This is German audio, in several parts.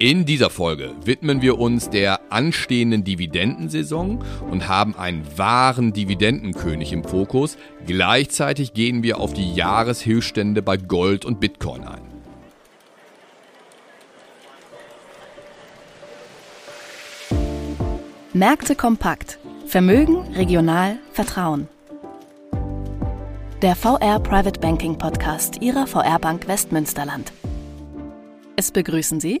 In dieser Folge widmen wir uns der anstehenden Dividendensaison und haben einen wahren Dividendenkönig im Fokus. Gleichzeitig gehen wir auf die Jahreshöchststände bei Gold und Bitcoin ein. Märkte kompakt. Vermögen, regional, Vertrauen. Der VR Private Banking Podcast Ihrer VR Bank Westmünsterland. Es begrüßen Sie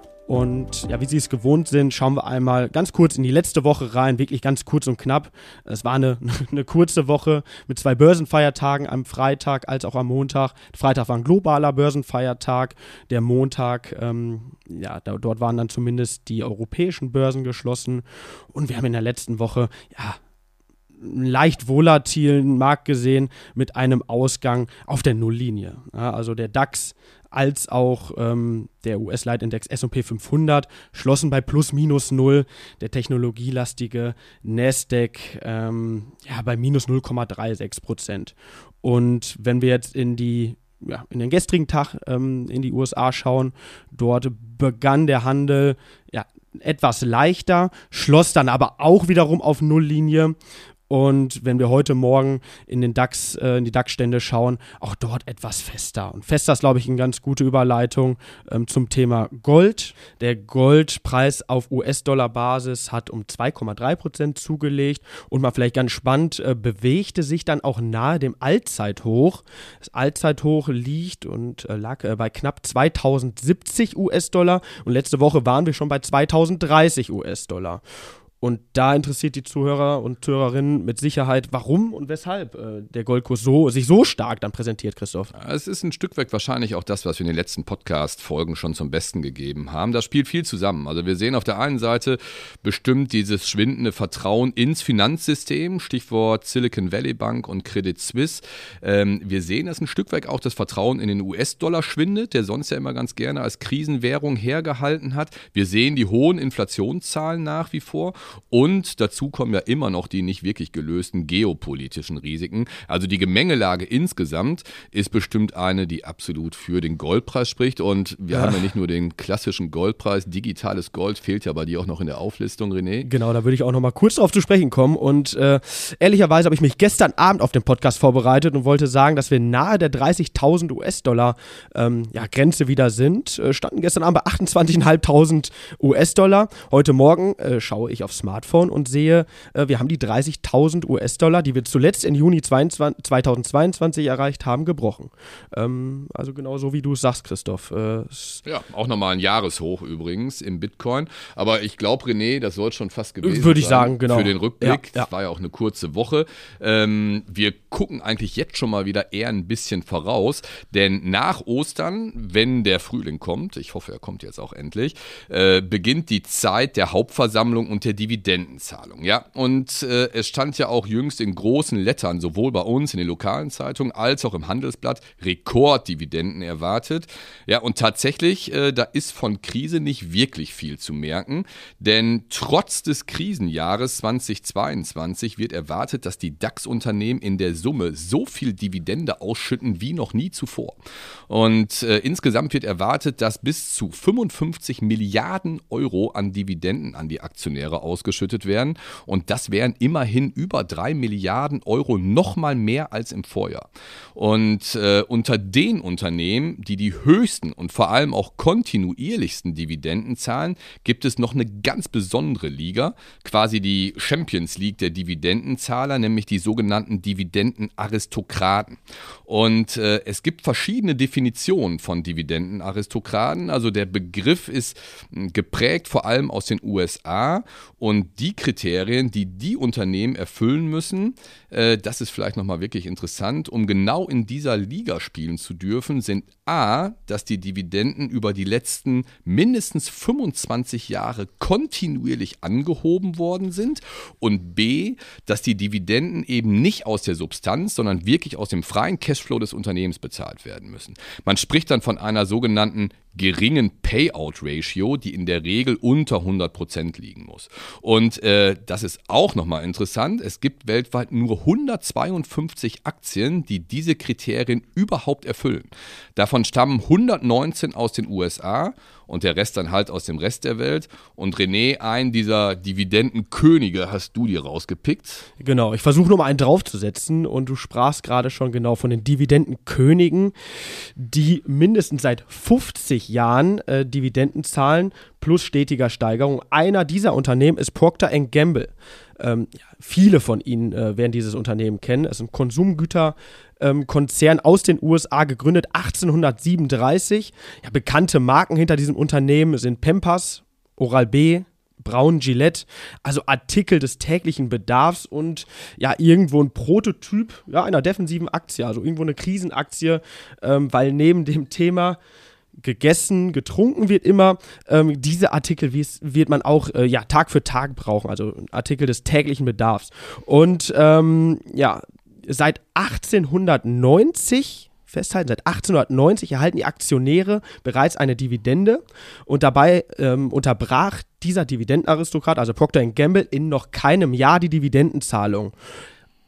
Und ja, wie Sie es gewohnt sind, schauen wir einmal ganz kurz in die letzte Woche rein, wirklich ganz kurz und knapp. Es war eine, eine kurze Woche mit zwei Börsenfeiertagen am Freitag als auch am Montag. Freitag war ein globaler Börsenfeiertag. Der Montag, ähm, ja, da, dort waren dann zumindest die europäischen Börsen geschlossen. Und wir haben in der letzten Woche, ja, leicht volatilen Markt gesehen mit einem Ausgang auf der Nulllinie. Ja, also der DAX als auch ähm, der US-Leitindex S&P 500 schlossen bei plus minus null. Der technologielastige Nasdaq ähm, ja, bei minus 0,36 Prozent. Und wenn wir jetzt in die ja, in den gestrigen Tag ähm, in die USA schauen, dort begann der Handel ja, etwas leichter, schloss dann aber auch wiederum auf Nulllinie und wenn wir heute Morgen in den DAX, äh, in die DAX-Stände schauen, auch dort etwas fester. Und fester ist, glaube ich, eine ganz gute Überleitung ähm, zum Thema Gold. Der Goldpreis auf US-Dollar-Basis hat um 2,3 Prozent zugelegt und mal vielleicht ganz spannend, äh, bewegte sich dann auch nahe dem Allzeithoch. Das Allzeithoch liegt und äh, lag äh, bei knapp 2070 US-Dollar und letzte Woche waren wir schon bei 2030 US-Dollar. Und da interessiert die Zuhörer und Zuhörerinnen mit Sicherheit, warum und weshalb äh, der Goldkurs so, sich so stark dann präsentiert, Christoph. Es ist ein Stück weit wahrscheinlich auch das, was wir in den letzten Podcast-Folgen schon zum Besten gegeben haben. Das spielt viel zusammen. Also wir sehen auf der einen Seite bestimmt dieses schwindende Vertrauen ins Finanzsystem, Stichwort Silicon Valley Bank und Credit Suisse. Ähm, wir sehen, dass ein Stück weit auch das Vertrauen in den US-Dollar schwindet, der sonst ja immer ganz gerne als Krisenwährung hergehalten hat. Wir sehen die hohen Inflationszahlen nach wie vor. Und dazu kommen ja immer noch die nicht wirklich gelösten geopolitischen Risiken. Also die Gemengelage insgesamt ist bestimmt eine, die absolut für den Goldpreis spricht. Und wir ja. haben ja nicht nur den klassischen Goldpreis, digitales Gold fehlt ja bei dir auch noch in der Auflistung, René. Genau, da würde ich auch noch mal kurz darauf zu sprechen kommen. Und äh, ehrlicherweise habe ich mich gestern Abend auf den Podcast vorbereitet und wollte sagen, dass wir nahe der 30.000 US-Dollar ähm, ja, Grenze wieder sind. Äh, standen gestern Abend bei 28.500 US-Dollar. Heute Morgen äh, schaue ich aufs Smartphone und sehe, äh, wir haben die 30.000 US-Dollar, die wir zuletzt im Juni 22, 2022 erreicht haben, gebrochen. Ähm, also genau so, wie du es sagst, Christoph. Äh, ja, auch nochmal ein Jahreshoch übrigens im Bitcoin. Aber ich glaube, René, das soll schon fast gewesen sein. Würde ich sagen, genau. Für den Rückblick. Ja, ja. Das war ja auch eine kurze Woche. Ähm, wir gucken eigentlich jetzt schon mal wieder eher ein bisschen voraus, denn nach Ostern, wenn der Frühling kommt, ich hoffe, er kommt jetzt auch endlich, äh, beginnt die Zeit der Hauptversammlung und der Dividenden Dividendenzahlung. Ja, und äh, es stand ja auch jüngst in großen Lettern, sowohl bei uns in den lokalen Zeitungen als auch im Handelsblatt, Rekorddividenden erwartet. Ja, und tatsächlich, äh, da ist von Krise nicht wirklich viel zu merken, denn trotz des Krisenjahres 2022 wird erwartet, dass die DAX-Unternehmen in der Summe so viel Dividende ausschütten wie noch nie zuvor. Und äh, insgesamt wird erwartet, dass bis zu 55 Milliarden Euro an Dividenden an die Aktionäre aus ausgeschüttet werden. Und das wären immerhin über drei Milliarden Euro, nochmal mehr als im Vorjahr. Und äh, unter den Unternehmen, die die höchsten und vor allem auch kontinuierlichsten Dividenden zahlen, gibt es noch eine ganz besondere Liga, quasi die Champions League der Dividendenzahler, nämlich die sogenannten Dividendenaristokraten. Und äh, es gibt verschiedene Definitionen von Dividendenaristokraten. Also der Begriff ist hm, geprägt vor allem aus den USA Und die Kriterien, die die Unternehmen erfüllen müssen, äh, das ist vielleicht nochmal wirklich interessant, um genau in dieser Liga spielen zu dürfen, sind A, dass die Dividenden über die letzten mindestens 25 Jahre kontinuierlich angehoben worden sind und B, dass die Dividenden eben nicht aus der Substanz, sondern wirklich aus dem freien Cashflow des Unternehmens bezahlt werden müssen. Man spricht dann von einer sogenannten geringen Payout-Ratio, die in der Regel unter 100 Prozent liegen muss. Und äh, das ist auch nochmal interessant. Es gibt weltweit nur 152 Aktien, die diese Kriterien überhaupt erfüllen. Davon stammen 119 aus den USA und der Rest dann halt aus dem Rest der Welt. Und René, einen dieser Dividendenkönige hast du dir rausgepickt. Genau, ich versuche nur mal einen draufzusetzen und du sprachst gerade schon genau von den Dividendenkönigen, die mindestens seit 50 Jahren äh, Dividenden zahlen plus stetiger Steigerung. Einer dieser Unternehmen ist Procter Gamble. Ähm, ja, viele von Ihnen äh, werden dieses Unternehmen kennen. Es ist ein Konsumgüterkonzern ähm, aus den USA, gegründet 1837. Ja, bekannte Marken hinter diesem Unternehmen sind Pampers, Oral-B, Braun Gillette, also Artikel des täglichen Bedarfs und ja, irgendwo ein Prototyp ja, einer defensiven Aktie, also irgendwo eine Krisenaktie, ähm, weil neben dem Thema gegessen, getrunken wird immer. Ähm, diese Artikel wird man auch äh, ja, Tag für Tag brauchen, also Artikel des täglichen Bedarfs. Und ähm, ja, seit 1890 festhalten, seit 1890 erhalten die Aktionäre bereits eine Dividende und dabei ähm, unterbrach dieser Dividendenaristokrat, also Procter Gamble, in noch keinem Jahr die Dividendenzahlung.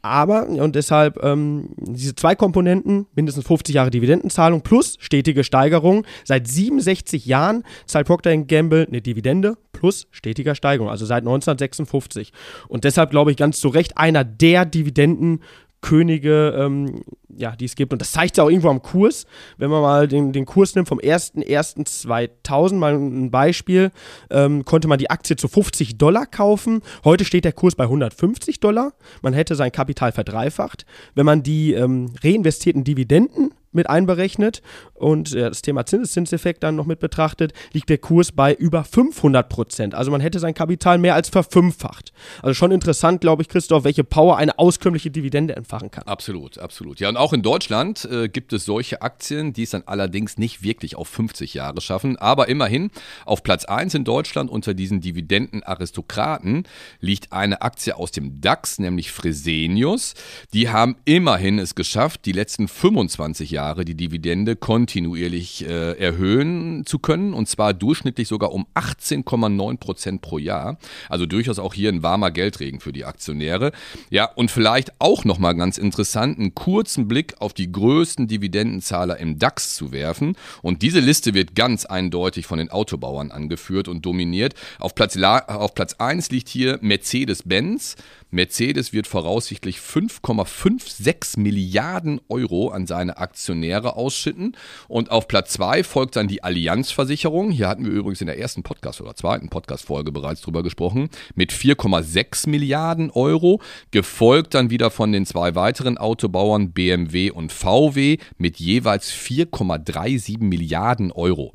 Aber, und deshalb ähm, diese zwei Komponenten, mindestens 50 Jahre Dividendenzahlung plus stetige Steigerung. Seit 67 Jahren zahlt Procter Gamble eine Dividende plus stetiger Steigerung, also seit 1956. Und deshalb glaube ich ganz zu Recht einer der Dividenden Könige, ähm, ja, die es gibt. Und das zeigt ja auch irgendwo am Kurs. Wenn man mal den, den Kurs nimmt vom 01.01.2000, mal ein Beispiel, ähm, konnte man die Aktie zu 50 Dollar kaufen. Heute steht der Kurs bei 150 Dollar. Man hätte sein Kapital verdreifacht. Wenn man die ähm, reinvestierten Dividenden mit einberechnet und das Thema Zinseszinseffekt dann noch mit betrachtet, liegt der Kurs bei über 500 Prozent. Also man hätte sein Kapital mehr als verfünffacht. Also schon interessant, glaube ich, Christoph, welche Power eine auskömmliche Dividende entfachen kann. Absolut, absolut. Ja, und auch in Deutschland äh, gibt es solche Aktien, die es dann allerdings nicht wirklich auf 50 Jahre schaffen. Aber immerhin, auf Platz 1 in Deutschland unter diesen Dividendenaristokraten liegt eine Aktie aus dem DAX, nämlich Fresenius. Die haben immerhin es geschafft, die letzten 25 Jahre Jahre die Dividende kontinuierlich äh, erhöhen zu können und zwar durchschnittlich sogar um 18,9 Prozent pro Jahr. Also durchaus auch hier ein warmer Geldregen für die Aktionäre. Ja, und vielleicht auch nochmal ganz interessant, einen kurzen Blick auf die größten Dividendenzahler im DAX zu werfen. Und diese Liste wird ganz eindeutig von den Autobauern angeführt und dominiert. Auf Platz, auf Platz 1 liegt hier Mercedes-Benz Mercedes wird voraussichtlich 5,56 Milliarden Euro an seine Aktionäre ausschütten. Und auf Platz 2 folgt dann die Allianzversicherung. Hier hatten wir übrigens in der ersten Podcast- oder zweiten Podcast-Folge bereits drüber gesprochen. Mit 4,6 Milliarden Euro. Gefolgt dann wieder von den zwei weiteren Autobauern BMW und VW mit jeweils 4,37 Milliarden Euro.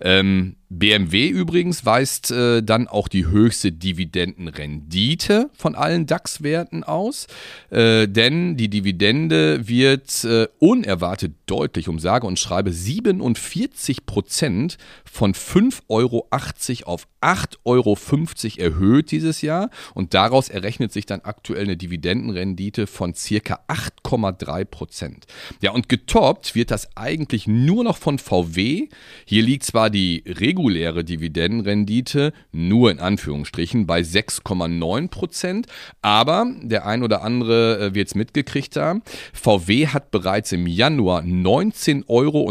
Ähm, BMW übrigens weist äh, dann auch die höchste Dividendenrendite von allen DAX-Werten aus, äh, denn die Dividende wird äh, unerwartet deutlich, um sage und schreibe 47 Prozent von 5,80 Euro auf 8,50 Euro erhöht dieses Jahr und daraus errechnet sich dann aktuell eine Dividendenrendite von circa 8,3 Prozent. Ja, und getoppt wird das eigentlich nur noch von VW. Hier liegt zwar die reguläre Dividendenrendite nur in Anführungsstrichen bei 6,9 Prozent, aber der ein oder andere äh, wird es mitgekriegt haben. VW hat bereits im Januar 19,06 Euro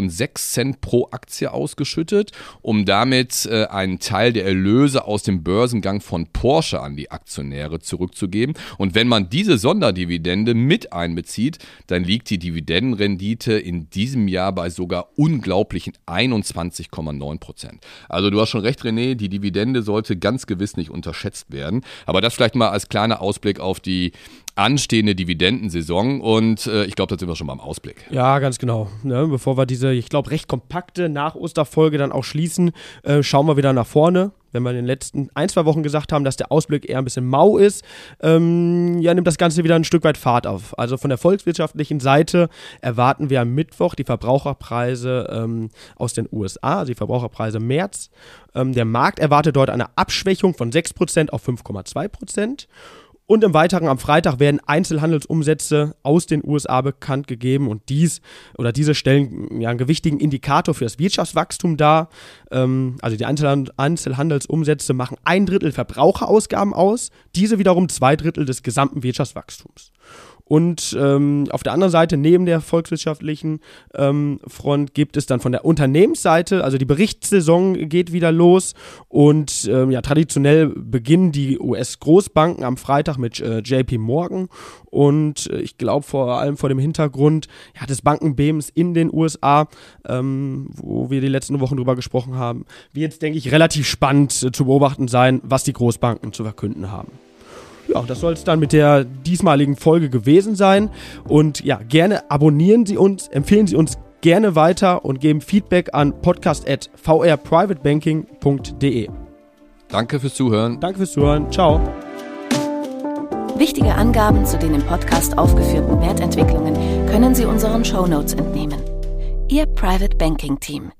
pro Aktie ausgeschüttet, um damit äh, einen Teil der Erlöse aus dem Börsengang von Porsche an die Aktionäre zurückzugeben. Und wenn man diese Sonderdividende mit einbezieht, dann liegt die Dividendenrendite in diesem Jahr bei sogar unglaublichen 21,9 Prozent. Also du hast schon recht, René, die Dividende sollte ganz gewiss nicht unterschätzt werden. Aber das vielleicht mal als kleiner Ausblick auf die anstehende Dividendensaison und äh, ich glaube, da sind wir schon beim Ausblick. Ja, ganz genau. Ne, bevor wir diese, ich glaube, recht kompakte Nach-Osterfolge dann auch schließen, äh, schauen wir wieder nach vorne. Wenn wir in den letzten ein, zwei Wochen gesagt haben, dass der Ausblick eher ein bisschen mau ist, ähm, ja, nimmt das Ganze wieder ein Stück weit Fahrt auf. Also von der volkswirtschaftlichen Seite erwarten wir am Mittwoch die Verbraucherpreise ähm, aus den USA, also die Verbraucherpreise März. Ähm, der Markt erwartet dort eine Abschwächung von 6% auf 5,2%. Und im Weiteren am Freitag werden Einzelhandelsumsätze aus den USA bekannt gegeben und dies oder diese stellen ja einen gewichtigen Indikator für das Wirtschaftswachstum dar. Ähm, also die Einzelhandelsumsätze machen ein Drittel Verbraucherausgaben aus, diese wiederum zwei Drittel des gesamten Wirtschaftswachstums. Und ähm, auf der anderen Seite, neben der volkswirtschaftlichen ähm, Front, gibt es dann von der Unternehmensseite, also die Berichtssaison geht wieder los und ähm, ja, traditionell beginnen die US-Großbanken am Freitag mit äh, JP Morgan und äh, ich glaube vor allem vor dem Hintergrund ja, des Bankenbebens in den USA, ähm, wo wir die letzten Wochen drüber gesprochen haben, wird es, denke ich, relativ spannend äh, zu beobachten sein, was die Großbanken zu verkünden haben. Ja, das soll es dann mit der diesmaligen Folge gewesen sein. Und ja, gerne abonnieren Sie uns, empfehlen Sie uns gerne weiter und geben Feedback an podcast.vrprivatebanking.de. Danke fürs Zuhören. Danke fürs Zuhören. Ciao. Wichtige Angaben zu den im Podcast aufgeführten Wertentwicklungen können Sie unseren Shownotes entnehmen. Ihr Private Banking Team.